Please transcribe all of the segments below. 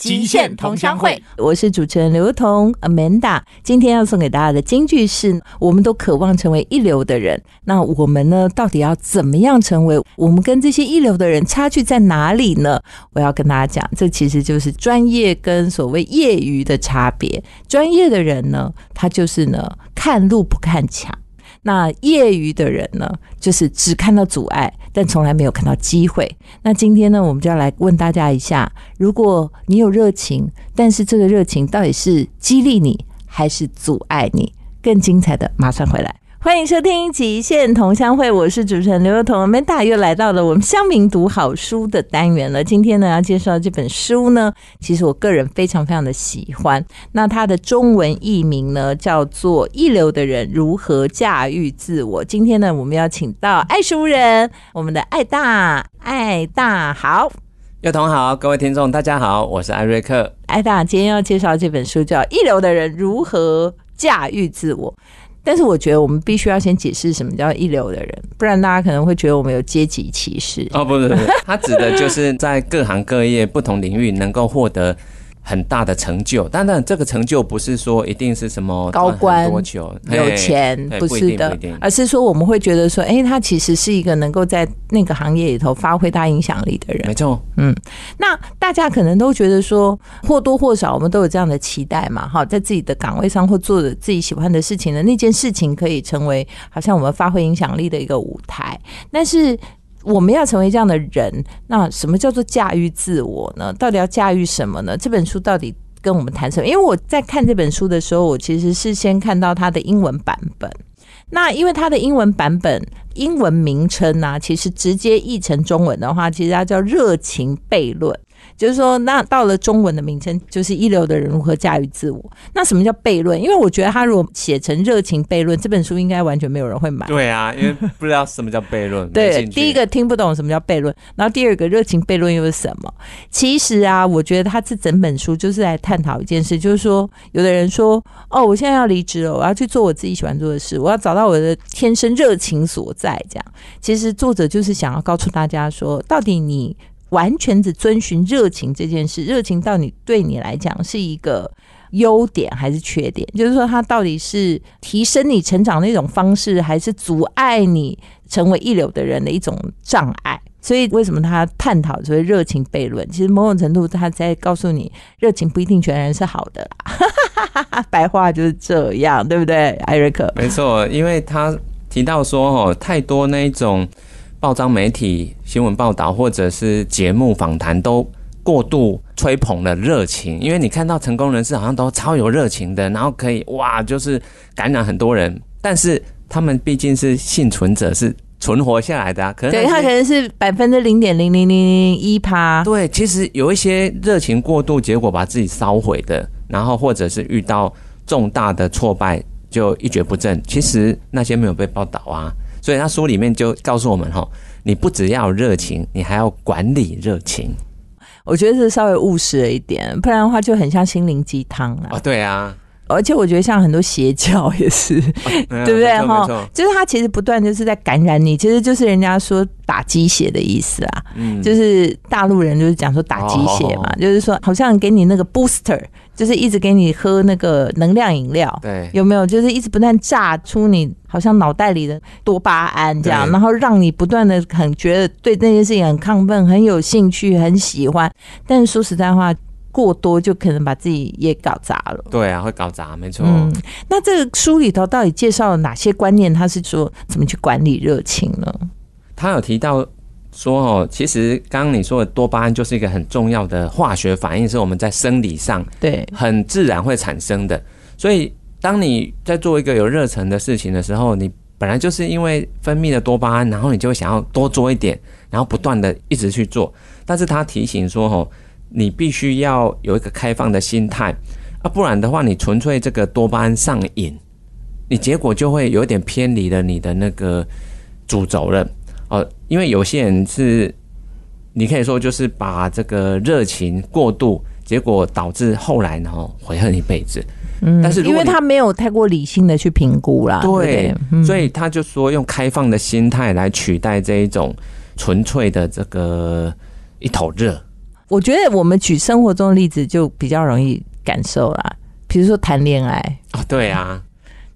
极限同乡会，我是主持人刘彤 Amanda。今天要送给大家的金句是：我们都渴望成为一流的人。那我们呢，到底要怎么样成为？我们跟这些一流的人差距在哪里呢？我要跟大家讲，这其实就是专业跟所谓业余的差别。专业的人呢，他就是呢，看路不看墙。那业余的人呢，就是只看到阻碍，但从来没有看到机会。那今天呢，我们就要来问大家一下：如果你有热情，但是这个热情到底是激励你，还是阻碍你？更精彩的，马上回来。欢迎收听《极限同乡会》，我是主持人刘幼彤。Manda 又来到了我们乡民读好书的单元了。今天呢，要介绍这本书呢，其实我个人非常非常的喜欢。那它的中文译名呢，叫做《一流的人如何驾驭自我》。今天呢，我们要请到爱书人，我们的爱大爱大好，幼童好，各位听众大家好，我是艾瑞克。艾大今天要介绍这本书叫《一流的人如何驾驭自我》。但是我觉得我们必须要先解释什么叫一流的人，不然大家可能会觉得我们有阶级歧视。哦，不是，不是，他指的就是在各行各业不同领域能够获得。很大的成就，当然这个成就不是说一定是什么高官、多久、有钱，不是的，而是说我们会觉得说，哎，他其实是一个能够在那个行业里头发挥大影响力的人。没错，嗯，那大家可能都觉得说，或多或少我们都有这样的期待嘛，哈，在自己的岗位上或做的自己喜欢的事情的那件事情，可以成为好像我们发挥影响力的一个舞台，但是。我们要成为这样的人，那什么叫做驾驭自我呢？到底要驾驭什么呢？这本书到底跟我们谈什么？因为我在看这本书的时候，我其实是先看到它的英文版本。那因为它的英文版本，英文名称呢，其实直接译成中文的话，其实它叫《热情悖论》。就是说，那到了中文的名称，就是一流的人如何驾驭自我。那什么叫悖论？因为我觉得他如果写成热情悖论，这本书应该完全没有人会买。对啊，因为不知道什么叫悖论。对，第一个听不懂什么叫悖论，然后第二个热情悖论又是什么？其实啊，我觉得他这整本书就是来探讨一件事，就是说，有的人说，哦，我现在要离职了，我要去做我自己喜欢做的事，我要找到我的天生热情所在。这样，其实作者就是想要告诉大家说，到底你。完全只遵循热情这件事，热情到底对你来讲是一个优点还是缺点？就是说，它到底是提升你成长的一种方式，还是阻碍你成为一流的人的一种障碍？所以，为什么他探讨所谓热情悖论？其实某种程度，他在告诉你，热情不一定全然是好的啦。白话就是这样，对不对，艾瑞克？没错，因为他提到说，哦，太多那一种。报章媒体新闻报道，或者是节目访谈，都过度吹捧了热情。因为你看到成功人士好像都超有热情的，然后可以哇，就是感染很多人。但是他们毕竟是幸存者，是存活下来的啊。可能对他可能是百分之零点零零零零一趴。对，其实有一些热情过度，结果把自己烧毁的，然后或者是遇到重大的挫败就一蹶不振。其实那些没有被报道啊。所以他书里面就告诉我们哈，你不只要热情，你还要管理热情。我觉得是稍微务实了一点，不然的话就很像心灵鸡汤啊。哦，对啊，而且我觉得像很多邪教也是，对不对哈？就是他其实不断就是在感染你，其实就是人家说打鸡血的意思啊。嗯，就是大陆人就是讲说打鸡血嘛，就是说好像给你那个 booster。就是一直给你喝那个能量饮料，对，有没有？就是一直不断榨出你好像脑袋里的多巴胺这样，然后让你不断的很觉得对那件事情很亢奋、很有兴趣、很喜欢。但是说实在话，过多就可能把自己也搞砸了。对啊，会搞砸，没错。嗯，那这个书里头到底介绍了哪些观念？他是说怎么去管理热情呢？他有提到。说哦，其实刚刚你说的多巴胺就是一个很重要的化学反应，是我们在生理上对很自然会产生的。所以当你在做一个有热忱的事情的时候，你本来就是因为分泌了多巴胺，然后你就会想要多做一点，然后不断的一直去做。但是他提醒说哦，你必须要有一个开放的心态啊，不然的话，你纯粹这个多巴胺上瘾，你结果就会有点偏离了你的那个主轴了。哦，因为有些人是，你可以说就是把这个热情过度，结果导致后来呢悔恨一辈子。嗯但是因为他没有太过理性的去评估啦，对所以他就说用开放的心态来取代这一种纯粹的这个一头热。我觉得我们举生活中的例子就比较容易感受啦，比如说谈恋爱，哦，对啊，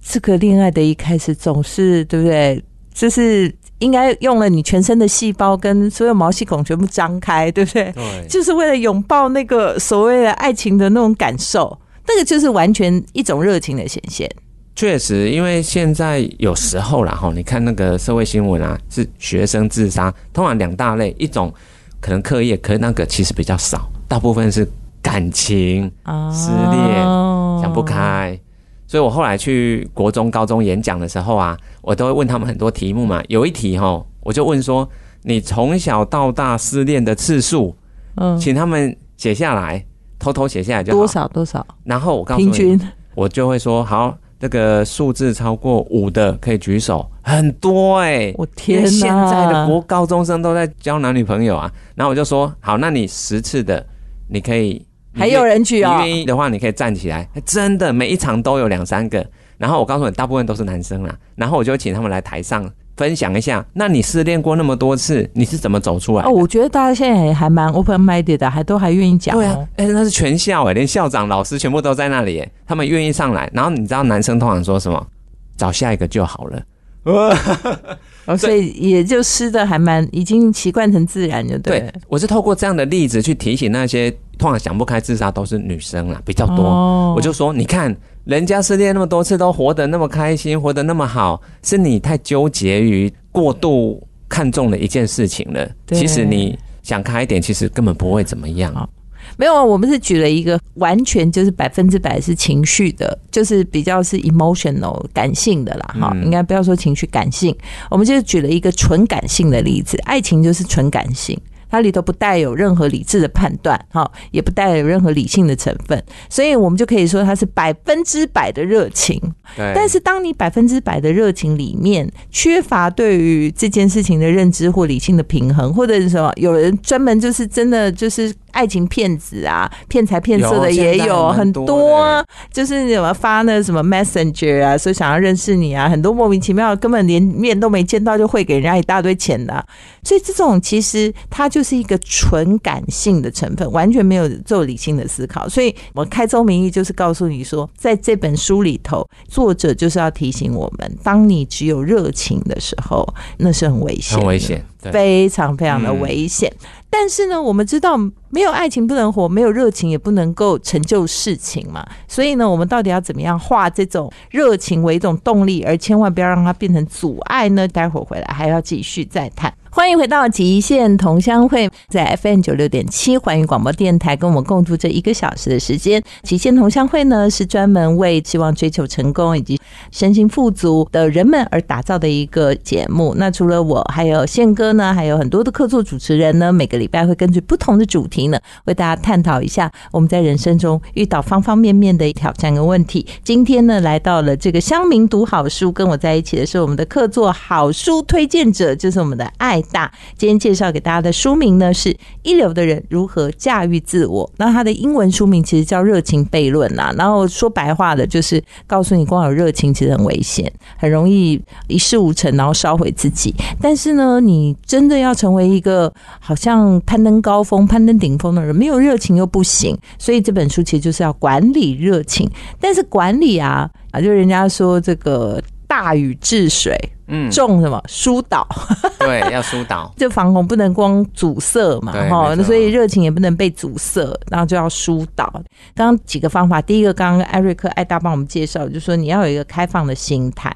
这个恋爱的一开始总是对不对？就是应该用了你全身的细胞跟所有毛细孔全部张开，对不对？对，就是为了拥抱那个所谓的爱情的那种感受，那个就是完全一种热情的显现。确实，因为现在有时候啦哈，你看那个社会新闻啊，是学生自杀，通常两大类，一种可能课业，可是那个其实比较少，大部分是感情啊失恋想不开。所以我后来去国中、高中演讲的时候啊，我都会问他们很多题目嘛。有一题哈，我就问说：你从小到大失恋的次数，嗯，请他们写下来，偷偷写下来就好。多？少多少然后我告诉你，平均我就会说好，这个数字超过五的可以举手，很多哎、我天哪！现在的国高中生都在交男女朋友啊，然后我就说好，那你十次的你可以，你还有人举哦你愿意的话，你可以站起来，真的每一场都有两三个。然后我告诉你，大部分都是男生啦。然后我就请他们来台上分享一下，那你失恋过那么多次，你是怎么走出来的？哦，我觉得大家现在还还蛮 open minded 的，还都还愿意讲、哦。对啊，哎、那是全校哎、连校长、老师全部都在那里欸，他们愿意上来。然后你知道男生通常说什么？找下一个就好了。哦，所以也就湿的还蛮已经习惯成自然，就对了。对，我是透过这样的例子去提醒那些通常想不开自杀都是女生啦，比较多。哦我就说，你看人家失恋那么多次都活得那么开心，活得那么好，是你太纠结于过度看重了一件事情了。对其实你想开一点，其实根本不会怎么样。好没有啊，我们是举了一个完全就是百分之百是情绪的，就是比较是 emotional 感性的啦，哈、嗯应该不要说情绪感性，我们就是举了一个纯感性的例子，爱情就是纯感性。它里头不带有任何理智的判断，哈，也不带有任何理性的成分，所以我们就可以说它是百分之百的热情。对，但是，当你百分之百的热情里面缺乏对于这件事情的认知或理性的平衡，或者是什么，有人专门就是真的就是爱情骗子啊，骗财骗色的也有很多就是什么发那什么 Messenger 啊，说想要认识你啊，很多莫名其妙根本连面都没见到就会给人家一大堆钱的啊、所以这种其实它就是一个纯感性的成分，完全没有做理性的思考。所以我开宗明义就是告诉你说，在这本书里头，作者就是要提醒我们，当你只有热情的时候，那是很危险，很危。险。对，非常非常的嗯危险。但是呢，我们知道没有爱情不能活，没有热情也不能够成就事情嘛。所以呢，我们到底要怎么样化这种热情为一种动力，而千万不要让它变成阻碍呢？待会儿回来还要继续再谈。欢迎回到极限同乡会，在 FM 九六点七环宇广播电台，跟我们共度这一个小时的时间。极限同乡会呢，是专门为希望追求成功以及身心富足的人们而打造的一个节目。那除了我，还有宪哥呢，还有很多的客座主持人呢，每个礼拜会根据不同的主题呢，为大家探讨一下我们在人生中遇到方方面面的挑战跟问题。今天呢，来到了这个乡民读好书，跟我在一起的是我们的客座好书推荐者，就是我们的爱大。今天介绍给大家的书名呢是《一流的人如何驾驭自我》，那它的英文书名其实叫《热情悖论》呐。然后说白话的，就是告诉你，光有热情其实很危险，很容易一事无成，然后烧毁自己。但是呢，你真的要成为一个好像攀登高峰、攀登顶峰的人，没有热情又不行。所以这本书其实就是要管理热情，但是管理啊啊，就人家说这个大禹治水，嗯，重什么疏导。对，要疏导。这防洪不能光阻塞嘛，对哈，所以热情也不能被阻塞，然后就要疏导。刚刚几个方法，第一个刚刚艾瑞克艾大帮我们介绍，就说你要有一个开放的心态，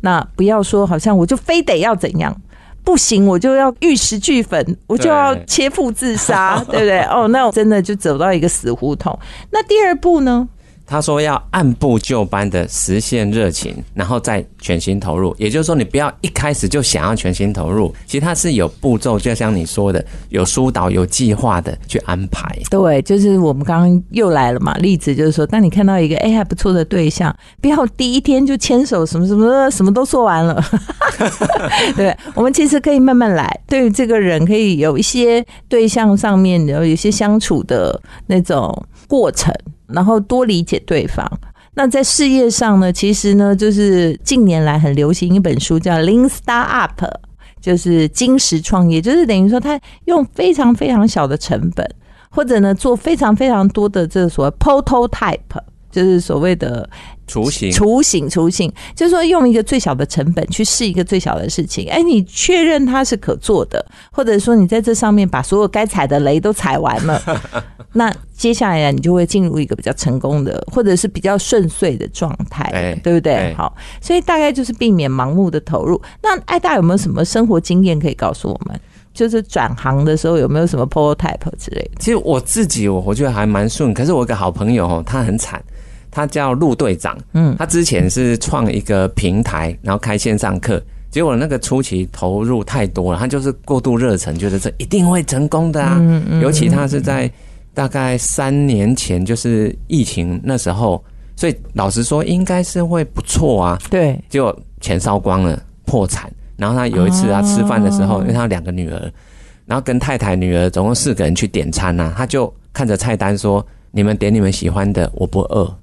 那不要说好像我就非得要怎样。不行，我就要玉石俱焚，我就要切腹自杀，对不对？哦，那我真的就走到一个死胡同。那第二步呢？他说要按部就班的实现热情，然后再全心投入。也就是说，你不要一开始就想要全心投入，其实它是有步骤，就像你说的，有疏导、有计划的去安排。对，就是我们刚刚又来了嘛，例子就是说，当你看到一个哎还不错的对象，不要第一天就牵手，什么什么什么都做完了。对，我们其实可以慢慢来，对于这个人可以有一些对象上面然后有一些相处的那种过程，然后多理解对方。那在事业上呢，其实呢，就是近年来很流行一本书叫《Lean Startup》，就是金石创业，就是等于说他用非常非常小的成本，或者呢做非常非常多的这所谓 prototype，就是所谓的雏形，雏形，雏形，就是说用一个最小的成本去试一个最小的事情。哎，你确认它是可做的，或者说你在这上面把所有该踩的雷都踩完了，那接下来你就会进入一个比较成功的，或者是比较顺遂的状态，哎对不对？哎好，所以大概就是避免盲目的投入。那艾大有没有什么生活经验可以告诉我们？就是转行的时候有没有什么 prototype 之类的？其实我自己我我觉得还蛮顺，可是我有个好朋友哦，他很惨，他叫陆队长，嗯他之前是创一个平台，然后开线上课，结果那个初期投入太多了，他就是过度热忱，觉得这一定会成功的啊。嗯嗯尤其他是在大概三年前，就是疫情那时候，所以老实说应该是会不错啊。对，结果钱烧光了，破产。然后他有一次他吃饭的时候，哦因为他有两个女儿，然后跟太太、女儿总共四个人去点餐呐、他就看着菜单说：“你们点你们喜欢的，我不饿。”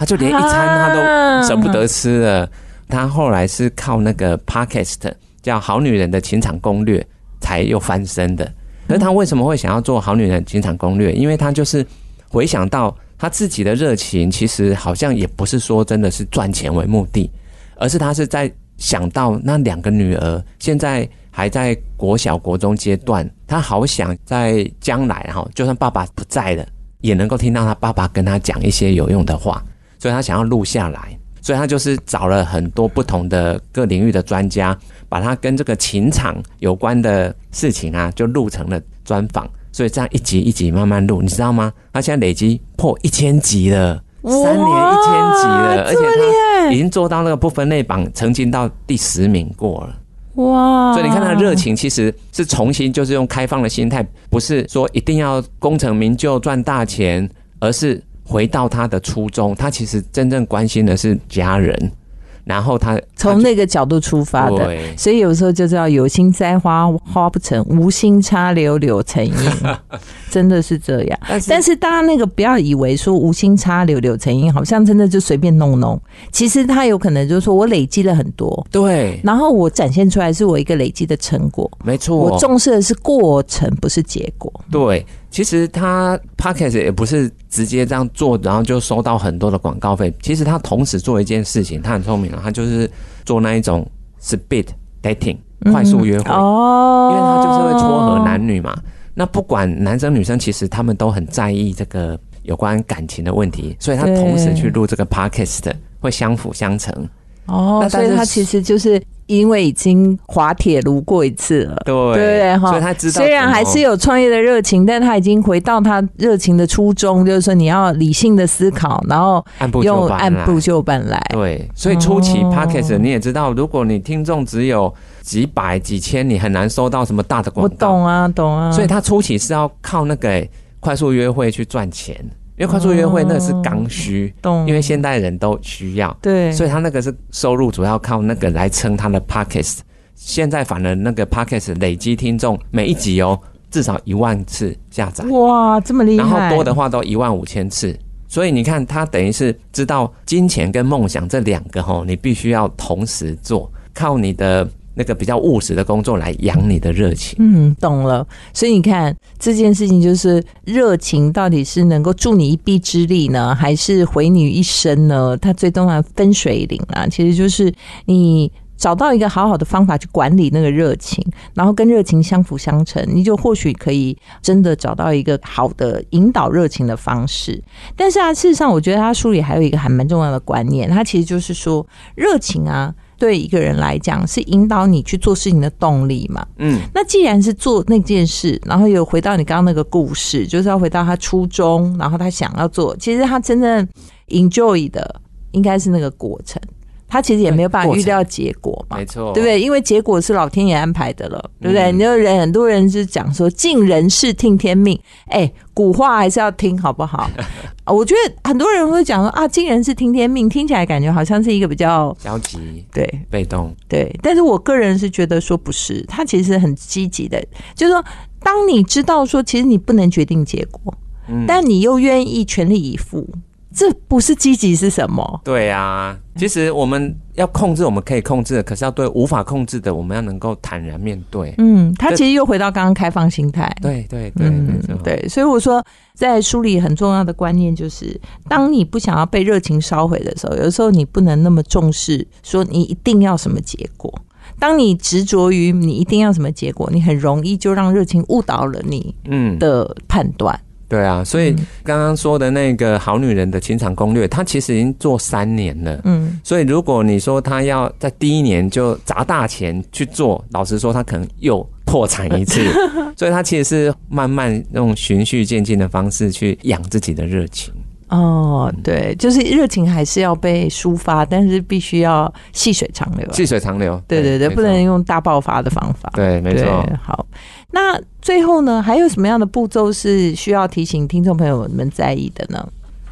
他就连一餐他都舍不得吃了。他后来是靠那个 podcast 叫《好女人的情场攻略》才又翻身的。可是他为什么会想要做《好女人情场攻略》？因为他就是回想到他自己的热情，其实好像也不是说真的是赚钱为目的，而是他是在想到那两个女儿现在还在国小、国中阶段，他好想在将来哈，就算爸爸不在了，也能够听到他爸爸跟他讲一些有用的话，所以他想要录下来。所以他就是找了很多不同的各领域的专家，把他跟这个情场有关的事情啊，就录成了专访。所以这样一集一集慢慢录，你知道吗？他现在累积破一千集了，三年一千集了，而且他已经做到那个不分类榜，曾经到第十名过了。哇！所以你看他的热情其实是重新就是用开放的心态，不是说一定要功成名就赚大钱，而是回到他的初衷。他其实真正关心的是家人，然后他从那个角度出发的，所以有时候就知道有心栽花花不成，无心插柳柳成荫，真的是这样。但是但是大家那个不要以为说无心插柳柳成荫，好像真的就随便弄弄。其实他有可能就是说我累积了很多，对，然后我展现出来是我一个累积的成果。没错，我重视的是过程，不是结果。对，其实他 podcast 也不是直接这样做，然后就收到很多的广告费。其实他同时做一件事情，他很聪明啊，他就是做那一种 speed dating 快速约会，哦因为他就是会撮合男女嘛。那不管男生女生，其实他们都很在意这个有关感情的问题，所以他同时去录这个 podcast 会相辅相成。哦那，所以他其实就是因为已经滑铁卢过一次了。对对对哈？所以他知道虽然还是有创业的热情，但他已经回到他热情的初衷，就是说你要理性的思考，然后按部就用班来按部就班来。对，所以初期哦 podcast 你也知道，如果你听众只有几百几千，你很难收到什么大的广告我。懂啊，懂啊。所以他初期是要靠那个、欸快速约会去赚钱，因为快速约会那是刚需，懂，因为现代人都需要，对，所以他那个是收入主要靠那个来撑他的 podcast。现在反而那个 podcast 累积听众每一集哦至少一万次下载，哇，这么厉害，然后多的话都一万五千次。所以你看，他等于是知道金钱跟梦想这两个吼，你必须要同时做，靠你的那个比较务实的工作来养你的热情。嗯，懂了。所以你看这件事情，就是热情到底是能够助你一臂之力呢，还是毁你一生呢？它最重要分水岭啊，其实就是你。找到一个好好的方法去管理那个热情，然后跟热情相辅相成，你就或许可以真的找到一个好的引导热情的方式。但是啊，事实上，我觉得他书里还有一个还蛮重要的观念，他其实就是说，热情啊，对一个人来讲是引导你去做事情的动力嘛。嗯，那既然是做那件事，然后又回到你刚刚那个故事，就是要回到他初衷，然后他想要做，其实他真正 enjoy 的应该是那个过程。他其实也没有办法预料结果嘛，没错，对不对？因为结果是老天爷安排的了，对不对？嗯你就人很多人是讲说尽人事听天命，哎，古话还是要听好不好？我觉得很多人会讲说啊，尽人事听天命，听起来感觉好像是一个比较消极、对。被动，对，但是我个人是觉得说不是，他其实很积极的，就是说，当你知道说其实你不能决定结果，嗯，但你又愿意全力以赴，这不是积极是什么？对啊，其实我们要控制我们可以控制的，可是要对无法控制的，我们要能够坦然面对。嗯，他其实又回到刚刚开放心态。对对对，没错。对，所以我说，在书里很重要的观念就是，当你不想要被热情烧毁的时候，有的时候你不能那么重视，说你一定要什么结果。当你执着于你一定要什么结果，你很容易就让热情误导了你嗯的判断。对啊，所以刚刚说的那个好女人的情场攻略，她其实已经做三年了。嗯，所以如果你说她要在第一年就砸大钱去做，老实说，她可能又破产一次。所以她其实是慢慢用循序渐进的方式去养自己的热情。哦，对，就是热情还是要被抒发，但是必须要细水长流。细水长流，对对对，不能用大爆发的方法。对，没错。好，那最后呢，还有什么样的步骤是需要提醒听众朋友们在意的呢？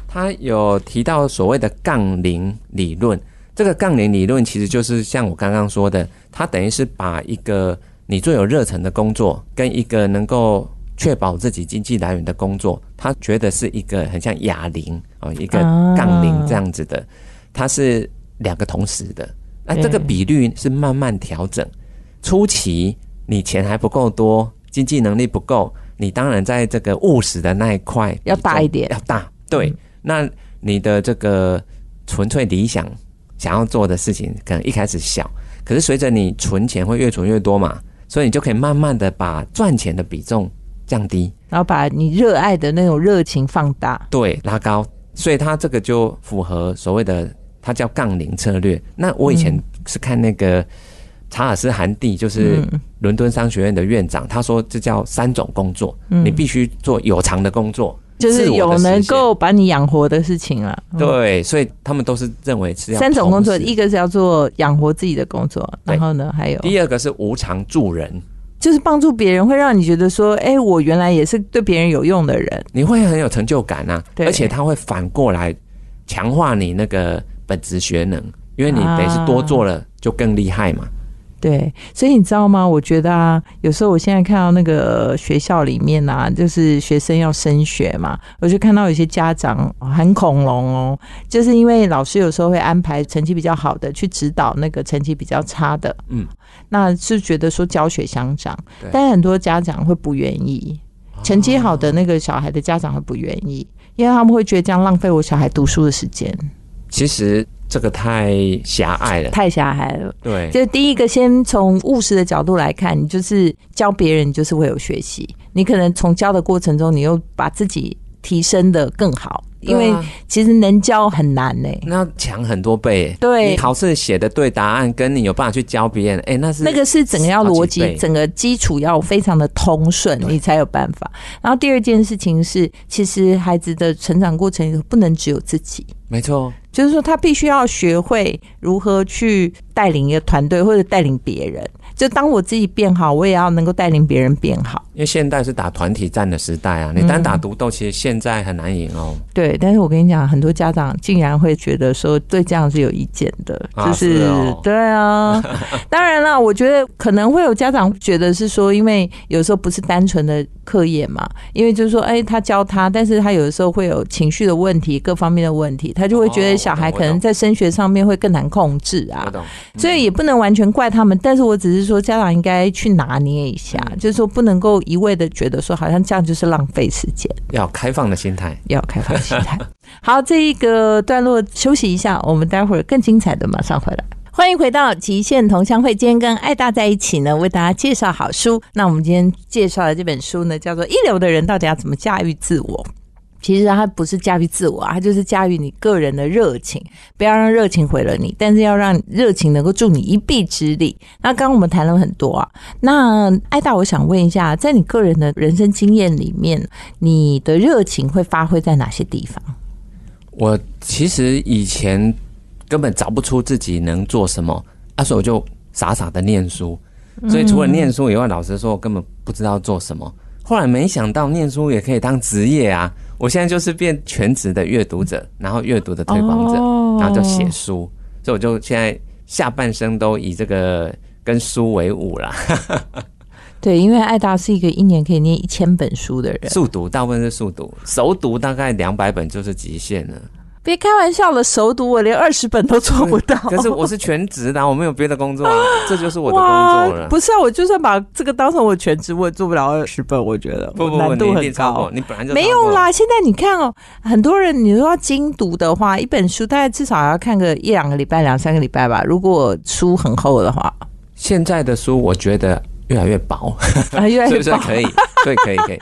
他有提到所谓的杠铃理论，这个杠铃理论其实就是像我刚刚说的，它等于是把一个你最有热忱的工作跟一个能够。确保自己经济来源的工作，他觉得是一个很像哑铃啊，一个杠铃这样子的，它是两个同时的。那这个比率是慢慢调整。初期你钱还不够多，经济能力不够，你当然在这个务实的那一块要大一点，要大。对，那你的这个纯粹理想想要做的事情，可能一开始小，可是随着你存钱会越存越多嘛，所以你就可以慢慢的把赚钱的比重。降低，然后把你热爱的那种热情放大，对，拉高，所以它这个就符合所谓的，它叫杠铃策略。那我以前是看那个查尔斯·韩蒂，就是伦敦商学院的院长，他说这叫三种工作，你必须做有偿的工作，就是有能够把你养活的事情啊。对，所以他们都是认为是要三种工作，一个是要做养活自己的工作，然后呢，还有第二个是无偿助人。就是帮助别人，会让你觉得说，哎，我原来也是对别人有用的人，你会很有成就感呐。而且他会反过来强化你那个本职学能，因为你等于是多做了，就更厉害嘛。对，所以你知道吗？我觉得啊，有时候我现在看到那个学校里面啊，就是学生要升学嘛，我就看到有些家长很恐龙哦，就是因为老师有时候会安排成绩比较好的去指导那个成绩比较差的，嗯，那是觉得说教学相长，但很多家长会不愿意，成绩好的那个小孩的家长会不愿意，因为他们会觉得这样浪费我小孩读书的时间。其实。这个太狭隘了，太狭隘了。对，就第一个，先从务实的角度来看，你就是教别人，就是会有学习。你可能从教的过程中，你又把自己提升的更好。因为其实能教很难呢，那强很多倍。对，考试写的对答案，跟你有办法去教别人，哎，那是那个是整个要逻辑，整个基础要非常的通顺，你才有办法。然后第二件事情是，其实孩子的成长过程不能只有自己，没错，就是说他必须要学会如何去带领一个团队或者带领别人。就当我自己变好，我也要能够带领别人变好。因为现代是打团体战的时代啊，你单打独斗，其实现在很难赢哦。对，但是我跟你讲，很多家长竟然会觉得说对这样是有意见的，就是对啊。当然了，我觉得可能会有家长觉得是说，因为有时候不是单纯的课业嘛，因为就是说，哎，他教他，但是他有的时候会有情绪的问题，各方面的问题，他就会觉得小孩可能在升学上面会更难控制啊。所以也不能完全怪他们，但是我只是。说家长应该去拿捏一下，就是说不能够一味的觉得说好像这样就是浪费时间，要开放的心态，要开放心态。好，这一个段落休息一下，我们待会儿更精彩的马上回来。欢迎回到极限同乡会，今天跟艾大在一起呢，为大家介绍好书。那我们今天介绍的这本书呢，叫做《一流的人到底要怎么驾驭自我》。其实它不是驾驭自我，它就是驾驭你个人的热情，不要让热情毁了你，但是要让热情能够助你一臂之力。那刚刚我们谈了很多啊，那艾达，我想问一下，在你个人的人生经验里面，你的热情会发挥在哪些地方？我其实以前根本找不出自己能做什么，那时候我就傻傻的念书，所以除了念书以外，老实说我根本不知道做什么。后来没想到念书也可以当职业啊！我现在就是变全职的阅读者，然后阅读的推广者，然后就写书，所以我就现在下半生都以这个跟书为伍了。对，因为艾达是一个一年可以念一千本书的人，速读大部分是速读，熟读大概两百本就是极限了。别开玩笑了，熟读我连二十本都做不到。可是我是全职的，我没有别的工作啊，这就是我的工作了。不是啊，我就算把这个当成我全职，我也做不了二十本。我觉得不不难度很高。你本来就没有啦。现在你看哦，很多人你说要精读的话，一本书大概至少要看个一两个礼拜、两三个礼拜吧。如果书很厚的话，现在的书我觉得越来越薄，越来越 薄，可以，对，可以，可以。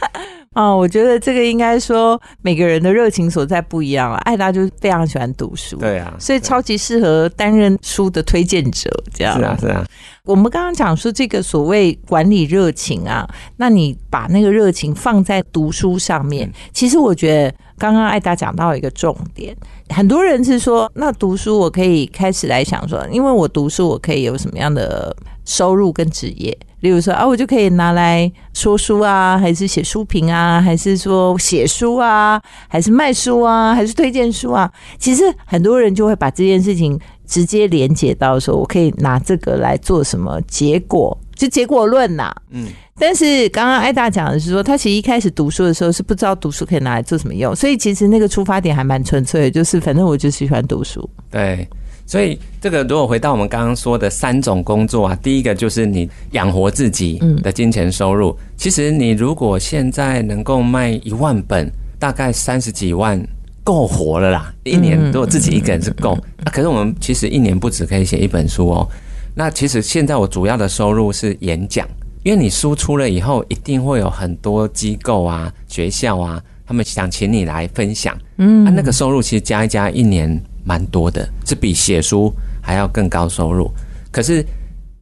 啊，我觉得这个应该说每个人的热情所在不一样了。艾达就是非常喜欢读书，对啊，所以超级适合担任书的推荐者。这样是啊，是啊。我们刚刚讲说这个所谓管理热情啊，那你把那个热情放在读书上面，其实我觉得刚刚艾达讲到一个重点，很多人是说，那读书我可以开始来想说，因为我读书我可以有什么样的收入跟职业。例如说啊，我就可以拿来说书啊，还是写书评啊，还是说写书啊，还是卖书啊，还是推荐书啊？其实很多人就会把这件事情直接连接到说，我可以拿这个来做什么？结果就结果论呐。嗯。但是刚刚艾达讲的是说，他其实一开始读书的时候是不知道读书可以拿来做什么用，所以其实那个出发点还蛮纯粹的，就是反正我就喜欢读书。对。所以，这个如果回到我们刚刚说的三种工作啊，第一个就是你养活自己的金钱收入。其实你如果现在能够卖一万本，大概三十几万，够活了啦。一年如果自己一个人是够，那可是我们其实一年不止可以写一本书哦。那其实现在我主要的收入是演讲，因为你输出了以后，一定会有很多机构啊、学校啊，他们想请你来分享。嗯，啊那个收入其实加一加，一年。蛮多的，是比写书还要更高收入。可是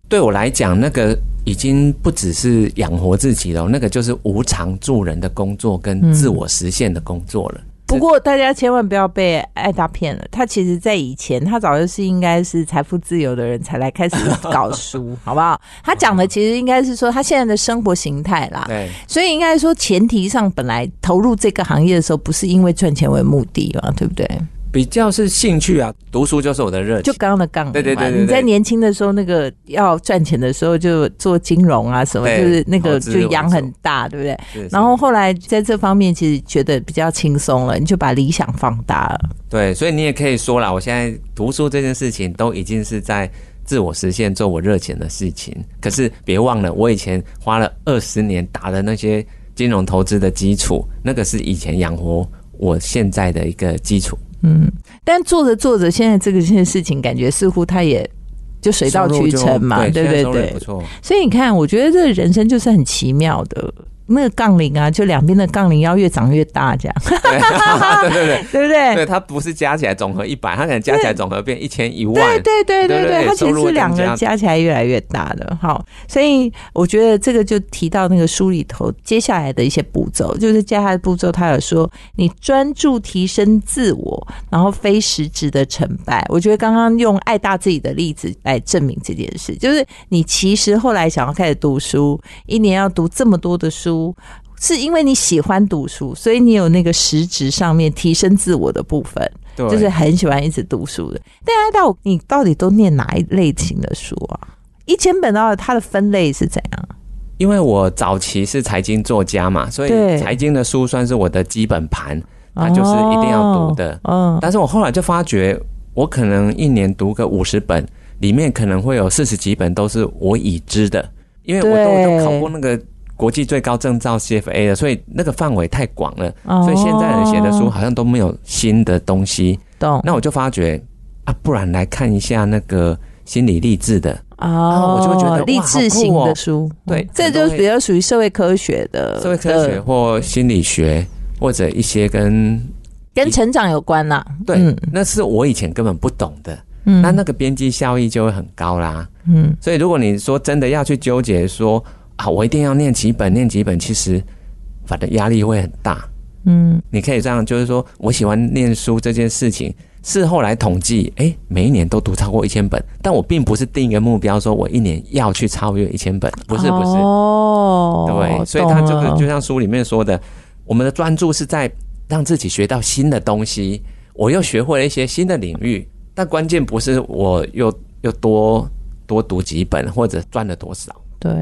对我来讲，那个已经不只是养活自己了，那个就是无偿助人的工作跟自我实现的工作了。不过大家千万不要被艾达骗了，他其实在以前，他早就是应该是财富自由的人才来开始搞书，好不好？他讲的其实应该是说他现在的生活形态啦。对，所以应该说前提上，本来投入这个行业的时候，不是因为赚钱为目的嘛，对不对？比较是兴趣啊，读书就是我的热情。就刚刚的杠，对对对对。你在年轻的时候，那个要赚钱的时候，就做金融啊什么，就是那个就养很大，对不对？然后后来在这方面其实觉得比较轻松了，你就把理想放大了。对，所以你也可以说了，我现在读书这件事情都已经是在自我实现，做我热情的事情。可是别忘了，我以前花了二十年打的那些金融投资的基础，那个是以前养活我现在的一个基础。嗯，但做着做着，现在这个件事情，感觉似乎他也就水到渠成嘛，对对对，不错。所以你看，我觉得这人生就是很奇妙的。那个杠铃啊，就两边的杠铃要越长越大，这样，对 对对，对不对？对，它不是加起来总和一百，它可能加起来总和变一千一万。对对对对对，它其实是两个加起来越来越大的。好，所以我觉得这个就提到那个书里头接下来的一些步骤，就是接下来步骤，他有说你专注提升自我，然后非实质的成败。我觉得刚刚用爱大自己的例子来证明这件事，就是你其实后来想要开始读书，一年要读这么多的书。书是因为你喜欢读书，所以你有那个实质上面提升自我的部分，就是很喜欢一直读书的。但爱到你到底都念哪一类型的书啊？一千本到它的分类是怎样？因为我早期是财经作家嘛，所以财经的书算是我的基本盘，它就是一定要读的。嗯，但是我后来就发觉，我可能一年读个五十本，里面可能会有四十几本都是我已知的，因为我都都考过那个。国际最高证照 CFA 的，所以那个范围太广了，所以现在人写的书好像都没有新的东西。懂？那我就发觉啊，不然来看一下那个心理励志的哦，我就会觉得励志型的书，对，这就比较属于社会科学的，社会科学或心理学或者一些跟跟成长有关呐。对，那是我以前根本不懂的，嗯，那那个边际效益就会很高啦。嗯，所以如果你说真的要去纠结说。啊，我一定要念几本，念几本，其实反正压力会很大。嗯，你可以这样，就是说我喜欢念书这件事情，事后来统计，哎，每一年都读超过一千本，但我并不是定一个目标，说我一年要去超越一千本，不是不是。哦，对，所以他这个就像书里面说的，我们的专注是在让自己学到新的东西，我又学会了一些新的领域，但关键不是我又又多多读几本或者赚了多少。对。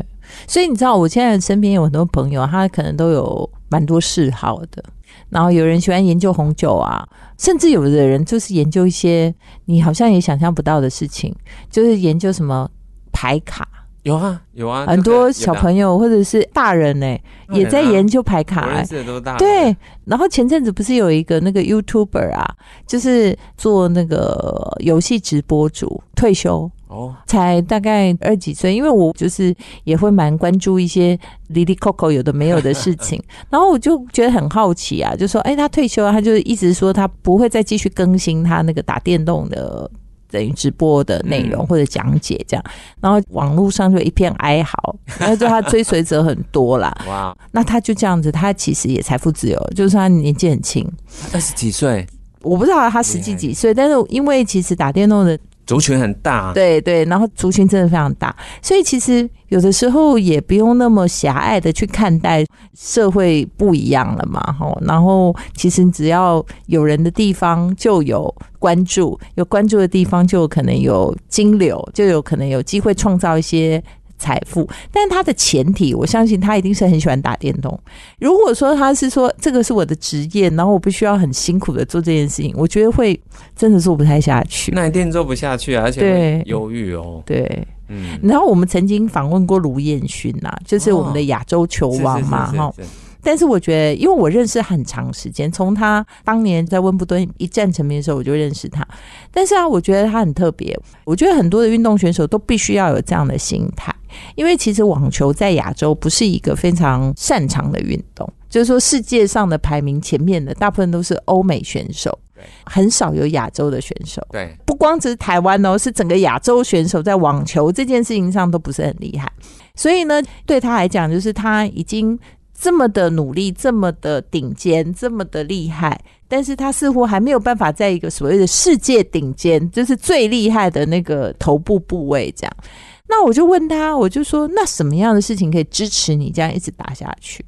所以你知道，我现在身边有很多朋友，他可能都有蛮多嗜好的。然后有人喜欢研究红酒啊，甚至有的人就是研究一些你好像也想象不到的事情，就是研究什么牌卡。有啊有啊，很多小朋友或者是大人呢、也在研究牌卡、欸认。识的都是大人对，然后前阵子不是有一个那个 YouTuber 啊，就是做那个游戏直播主，退休哦，才大概二十几岁，因为我就是也会蛮关注一些 Lily Coco 有的没有的事情，然后我就觉得很好奇啊，就说，哎，他退休了，他就一直说他不会再继续更新他那个打电动的。等于直播的内容嗯。或者讲解这样，然后网络上就一片哀嚎，然后就他追随者很多啦。哇，那他就这样子，他其实也财富自由，就是他年纪很轻，二十几岁，我不知道他实际几岁，但是因为其实打电动的族群很大，对对，然后族群真的非常大，所以其实有的时候也不用那么狭隘的去看待社会不一样了嘛，吼。然后其实只要有人的地方就有关注，有关注的地方就有可能有金流，就有可能有机会创造一些。财富，但他的前提，我相信他一定是很喜欢打电动。如果说他是说这个是我的职业，然后我不需要很辛苦的做这件事情，我觉得会真的做不太下去。那一定做不下去啊，而且忧郁哦。对，嗯，然后我们曾经访问过卢彦勋呐，就是我们的亚洲球王嘛，哈、是是是是但是我觉得，因为我认识很长时间，从他当年在温布顿一战成名的时候，我就认识他。但是啊，我觉得他很特别。我觉得很多的运动选手都必须要有这样的心态，因为其实网球在亚洲不是一个非常擅长的运动，就是说世界上的排名前面的大部分都是欧美选手，很少有亚洲的选手。对，不光只是台湾哦，是整个亚洲选手在网球这件事情上都不是很厉害，所以呢，对他来讲，就是他已经这么的努力，这么的顶尖，这么的厉害，但是他似乎还没有办法在一个所谓的世界顶尖，就是最厉害的那个头部部位这样。那我就问他，我就说，那什么样的事情可以支持你这样一直打下去？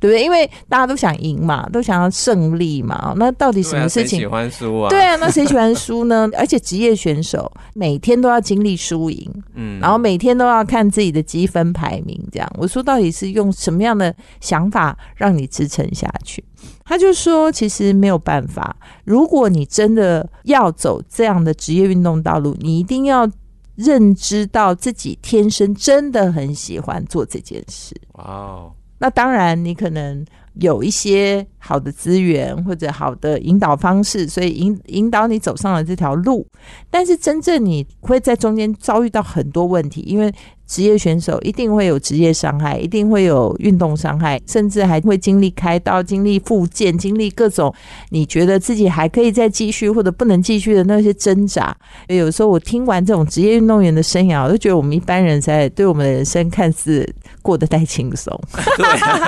对不对？因为大家都想赢嘛，都想要胜利嘛。那到底什么事情谁喜欢输啊？对啊，那谁喜欢输呢？而且职业选手每天都要经历输赢，嗯然后每天都要看自己的积分排名，这样。我说到底是用什么样的想法让你支撑下去？他就说，其实没有办法。如果你真的要走这样的职业运动道路，你一定要认知到自己天生真的很喜欢做这件事。哇哦，那当然，你可能有一些好的资源或者好的引导方式，所以引引导你走上了这条路。但是真正你会在中间遭遇到很多问题，因为职业选手一定会有职业伤害，一定会有运动伤害，甚至还会经历开刀、经历复健、经历各种你觉得自己还可以再继续或者不能继续的那些挣扎。有时候我听完这种职业运动员的生涯，我就觉得我们一般人在对我们的人生看似过得太轻松。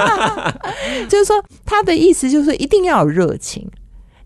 就是说，他的意思就是一定要有热情，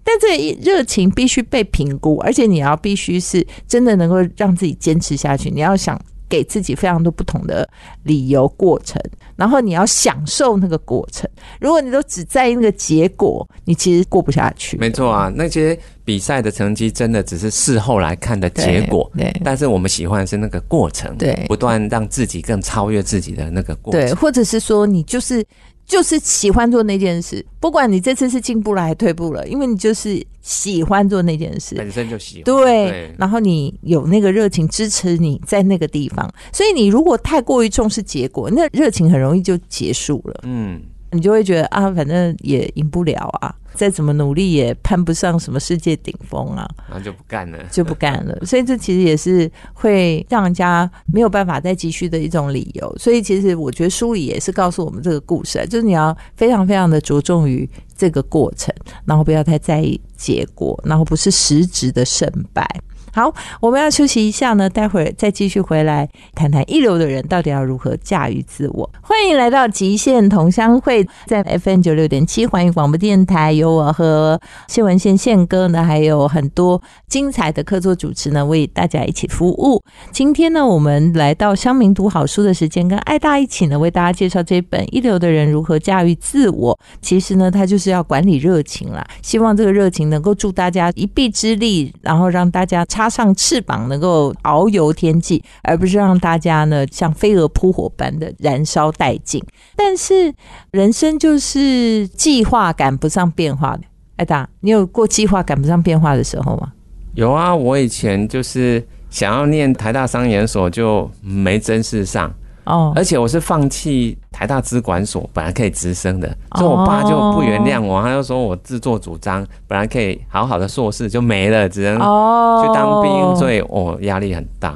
但这一热情必须被评估，而且你要必须是真的能够让自己坚持下去。你要想给自己非常多不同的理由过程，然后你要享受那个过程。如果你都只在意那个结果，你其实过不下去。没错啊，那些比赛的成绩真的只是事后来看的，结果，对但是我们喜欢的是那个过程，对不断让自己更超越自己的那个过程。对，或者是说你就是就是喜欢做那件事，不管你这次是进步了还是退步了，因为你就是喜欢做那件事。本身就喜欢。对，然后你有那个热情支持你在那个地方，所以你如果太过于重视结果，那热情很容易就结束了，嗯，你就会觉得啊，反正也赢不了啊，再怎么努力也攀不上什么世界顶峰啊，然后就不干了。就不干了。所以这其实也是会让人家没有办法再继续的一种理由。所以其实我觉得书里也是告诉我们这个故事啊，就是你要非常非常的着重于这个过程，然后不要太在意结果，然后不是实质的胜败。好，我们要休息一下呢，待会儿再继续回来谈谈一流的人到底要如何驾驭自我。欢迎来到极限同乡会，在 FM 九六点七环宇广播电台，有我和谢文宪宪哥呢，还有很多精彩的客座主持呢，为大家一起服务。今天呢，我们来到乡民读好书的时间，跟艾大一起呢，为大家介绍这本《一流的人如何驾驭自我》。其实呢，它就是要管理热情啦，希望这个热情能够助大家一臂之力，然后让大家插加上翅膀，能够遨游天际，而不是让大家呢像飞蛾扑火般的燃烧殆尽。但是人生就是计划赶不上变化的。艾达，你有过计划赶不上变化的时候吗？有啊，我以前就是想要念台大商研所，就没真事上。哦，而且我是放弃台大资管所，本来可以直升的，所以我爸就不原谅我，他就说我自作主张，本来可以好好的硕士就没了，只能哦去当兵，所以我压力很大。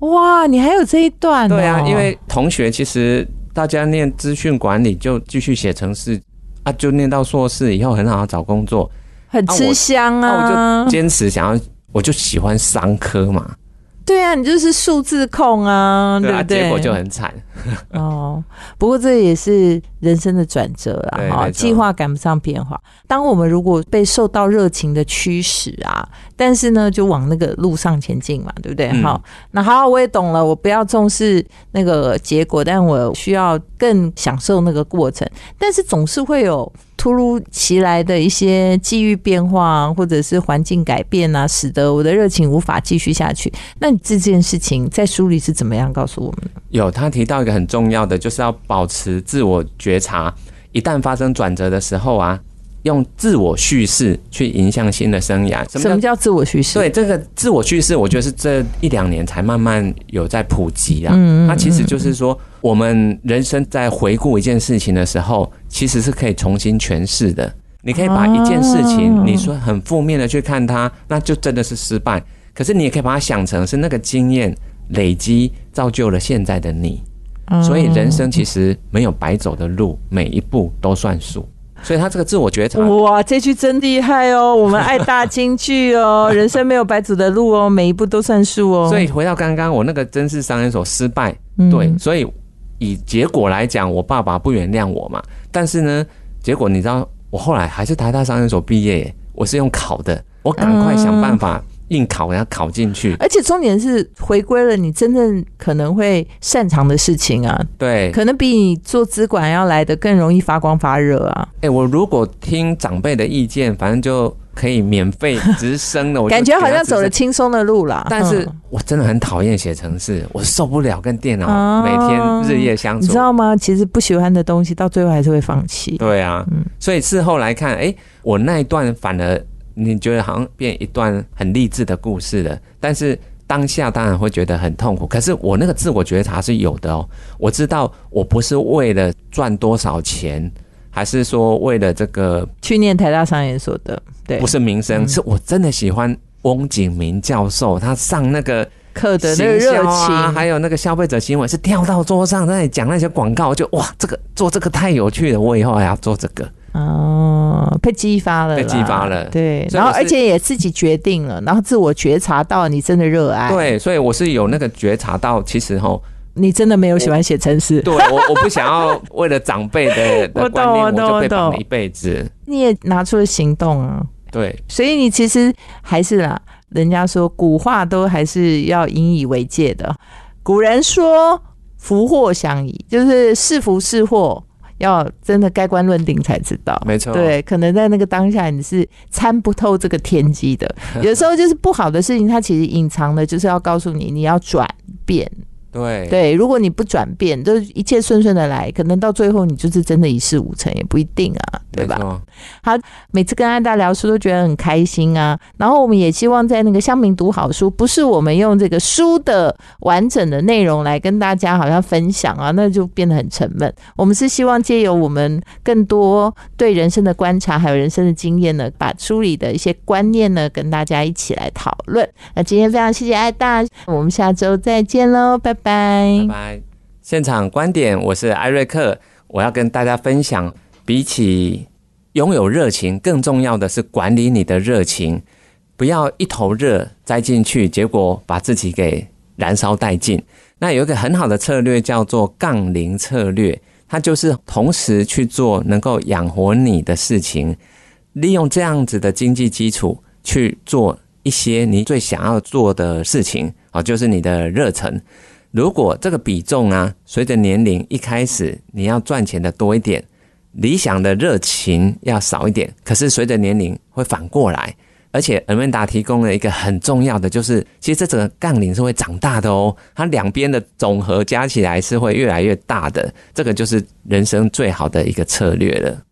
哇，你还有这一段、哦？对啊，因为同学其实大家念资讯管理就继续写程式啊，就念到硕士以后很好找工作，很吃香啊，那我就坚持想要，我就喜欢商科嘛。对啊，你就是数字控啊，对啊，不对？结果就很惨。哦，不过这也是人生的转折啦，哈，计划赶不上变化。当我们如果被受到热情的驱使啊，但是呢，就往那个路上前进嘛，对不对？嗯好，那好，我也懂了，我不要重视那个结果，但我需要更享受那个过程。但是总是会有突如其来的一些际遇变化，或者是环境改变啊，使得我的热情无法继续下去。那你这件事情在书里是怎么样告诉我们的？有他提到一个很重要的，就是要保持自我觉察。一旦发生转折的时候啊，用自我叙事去影响新的生涯。什么叫自我叙事？对这个自我叙事，我觉得是这一两年才慢慢有在普及啊。嗯嗯它其实就是说，我们人生在回顾一件事情的时候，其实是可以重新诠释的。你可以把一件事情，哦你说很负面的去看它，那就真的是失败。可是你也可以把它想成是那个经验累积造就了现在的你。嗯所以人生其实没有白走的路，每一步都算数。所以他这个自我觉察，哇，这句真厉害哦！我们爱大京剧哦，人生没有白走的路哦，每一步都算数哦。所以回到刚刚我那个真是商人所失败，嗯对，所以以结果来讲，我爸爸不原谅我嘛。但是呢，结果你知道，我后来还是台大商人所毕业耶，我是用考的，我赶快想办法硬考，然后考进去。而且重点是回归了你真正可能会擅长的事情啊，对，可能比你做资管要来的更容易发光发热啊。哎、我如果听长辈的意见，反正就可以免费直升的，我就 感觉好像走了轻松的路啦。但是嗯我真的很讨厌写程式，我受不了跟电脑啊每天日夜相处。你知道吗？其实不喜欢的东西，到最后还是会放弃。对啊，嗯所以事后来看，哎、我那一段反而你觉得好像变一段很励志的故事了，但是当下当然会觉得很痛苦。可是我那个自我觉察是有的哦，我知道我不是为了赚多少钱，还是说为了这个去念台大商研所的，对，不是名嗯声，是我真的喜欢翁景明教授，他上那个。课的那个热情，啊，还有那个消费者新闻是跳到桌上在那里讲那些广告，就哇，这个做这个太有趣了，我以后还要做这个。哦，被激发了，被激发了对，然后而且也自己决定了，然后自我觉察到你真的热爱，，对，所以我是有那个觉察到，其实吼，你真的没有喜欢写程式，对我我不想要为了长辈的我懂 的观念，我懂就被绑我懂。一辈子。你也拿出了行动啊，对，所以你其实还是啦，人家说古话都还是要引以为戒的。古人说“福祸相依”，就是是福是祸，要真的盖棺论定才知道。没错，对，可能在那个当下你是参不透这个天机的。有时候就是不好的事情，它其实隐藏的就是要告诉你你要转变。对对，如果你不转变，就是一切顺顺的来，可能到最后你就是真的一事无成，也不一定啊，对吧？好每次跟安大聊书都觉得很开心啊。然后我们也希望在那个乡民读好书，不是我们用这个书的完整的内容来跟大家好像分享啊，那就变得很沉闷。我们是希望借由我们更多对人生的观察，还有人生的经验呢，把书里的一些观念呢，跟大家一起来讨论。那今天非常谢谢艾大，我们下周再见喽，拜拜拜拜。现场观点，我是艾瑞克，我要跟大家分享，比起拥有热情，更重要的是管理你的热情，不要一头热栽进去，结果把自己给燃烧殆尽。那有一个很好的策略叫做杠铃策略，它就是同时去做能够养活你的事情，利用这样子的经济基础去做一些你最想要做的事情，啊，就是你的热忱。如果这个比重啊，随着年龄一开始你要赚钱的多一点，理想的热情要少一点，可是随着年龄会反过来，而且 Amanda 提供了一个很重要的，就是其实这整个杠铃是会长大的哦，它两边的总和加起来是会越来越大的，这个就是人生最好的一个策略了。